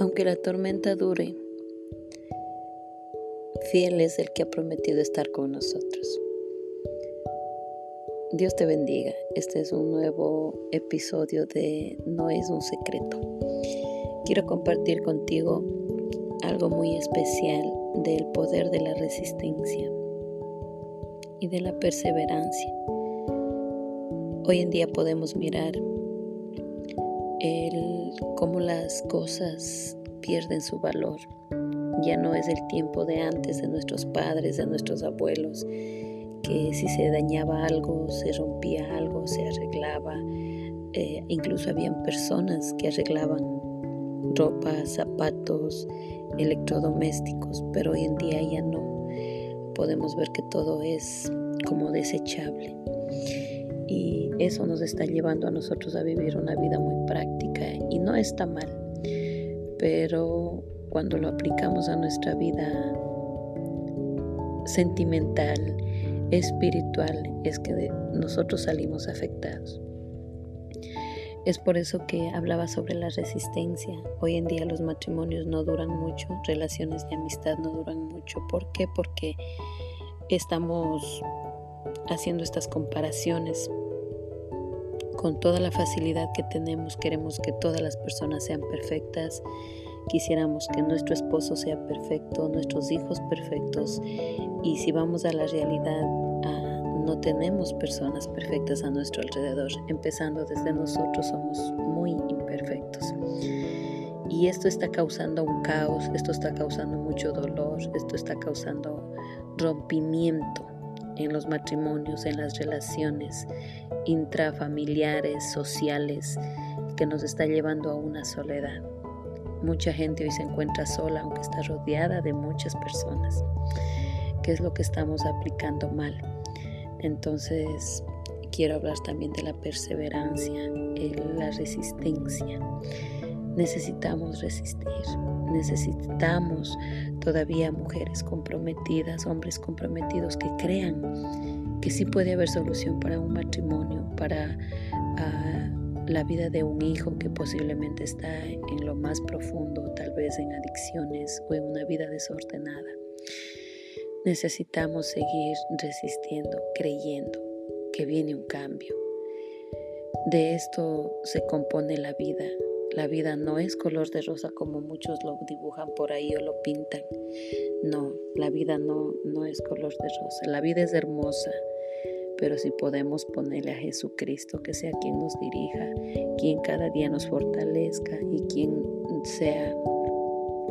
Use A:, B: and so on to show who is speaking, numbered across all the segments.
A: Aunque la tormenta dure, fiel es el que ha prometido estar con nosotros. Dios te bendiga. Este es un nuevo episodio de No es un secreto. Quiero compartir contigo algo muy especial del poder de la resistencia y de la perseverancia. Hoy en día podemos mirar el cómo las cosas pierden su valor. Ya no es el tiempo de antes de nuestros padres, de nuestros abuelos, que si se dañaba algo, se rompía algo, se arreglaba. Eh, incluso habían personas que arreglaban ropa, zapatos, electrodomésticos, pero hoy en día ya no. Podemos ver que todo es como desechable. Y eso nos está llevando a nosotros a vivir una vida muy práctica y no está mal. Pero cuando lo aplicamos a nuestra vida sentimental, espiritual, es que nosotros salimos afectados. Es por eso que hablaba sobre la resistencia. Hoy en día los matrimonios no duran mucho, relaciones de amistad no duran mucho. ¿Por qué? Porque estamos haciendo estas comparaciones con toda la facilidad que tenemos, queremos que todas las personas sean perfectas, quisiéramos que nuestro esposo sea perfecto, nuestros hijos perfectos, y si vamos a la realidad, ah, no tenemos personas perfectas a nuestro alrededor, empezando desde nosotros somos muy imperfectos. Y esto está causando un caos, esto está causando mucho dolor, esto está causando rompimiento en los matrimonios, en las relaciones intrafamiliares, sociales, que nos está llevando a una soledad. Mucha gente hoy se encuentra sola, aunque está rodeada de muchas personas. ¿Qué es lo que estamos aplicando mal? Entonces, quiero hablar también de la perseverancia, la resistencia. Necesitamos resistir, necesitamos todavía mujeres comprometidas, hombres comprometidos que crean que sí puede haber solución para un matrimonio, para ah, la vida de un hijo que posiblemente está en lo más profundo, tal vez en adicciones o en una vida desordenada. Necesitamos seguir resistiendo, creyendo que viene un cambio. De esto se compone la vida, la vida no es color de rosa como muchos lo dibujan por ahí o lo pintan. No, la vida no, no es color de rosa. La vida es hermosa, pero si podemos ponerle a Jesucristo que sea quien nos dirija, quien cada día nos fortalezca y quien sea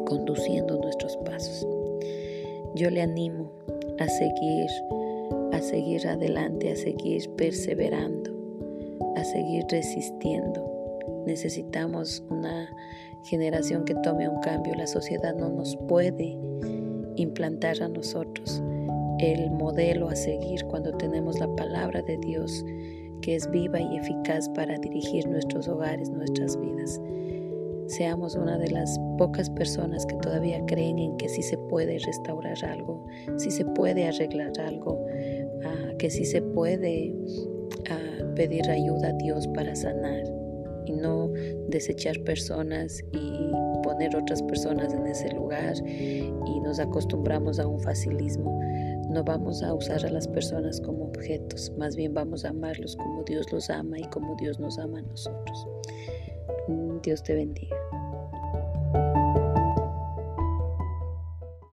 A: conduciendo nuestros pasos. Yo le animo a seguir, a seguir adelante, a seguir perseverando, a seguir resistiendo Necesitamos una generación que tome un cambio. La sociedad no nos puede implantar a nosotros el modelo a seguir cuando tenemos la palabra de Dios que es viva y eficaz para dirigir nuestros hogares, nuestras vidas. Seamos una de las pocas personas que todavía creen en que sí se puede restaurar algo, sí se puede arreglar algo, ah, que sí se puede ah, pedir ayuda a Dios para sanar y no desechar personas y poner otras personas en ese lugar y nos acostumbramos a un facilismo. No vamos a usar a las personas como objetos, más bien vamos a amarlos como Dios los ama y como Dios nos ama a nosotros. Dios te bendiga.